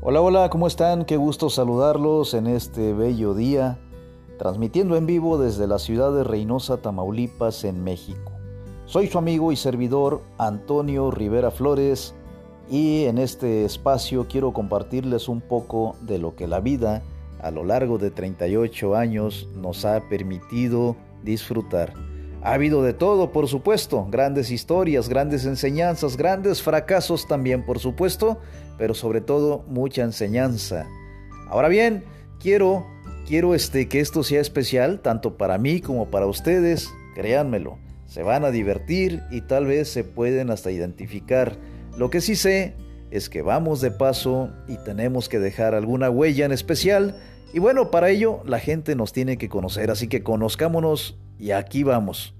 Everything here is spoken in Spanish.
Hola, hola, ¿cómo están? Qué gusto saludarlos en este bello día, transmitiendo en vivo desde la ciudad de Reynosa, Tamaulipas, en México. Soy su amigo y servidor Antonio Rivera Flores y en este espacio quiero compartirles un poco de lo que la vida a lo largo de 38 años nos ha permitido disfrutar. Ha habido de todo, por supuesto, grandes historias, grandes enseñanzas, grandes fracasos también, por supuesto, pero sobre todo mucha enseñanza. Ahora bien, quiero quiero este que esto sea especial tanto para mí como para ustedes, créanmelo. Se van a divertir y tal vez se pueden hasta identificar. Lo que sí sé es que vamos de paso y tenemos que dejar alguna huella en especial y bueno, para ello la gente nos tiene que conocer, así que conozcámonos y aquí vamos.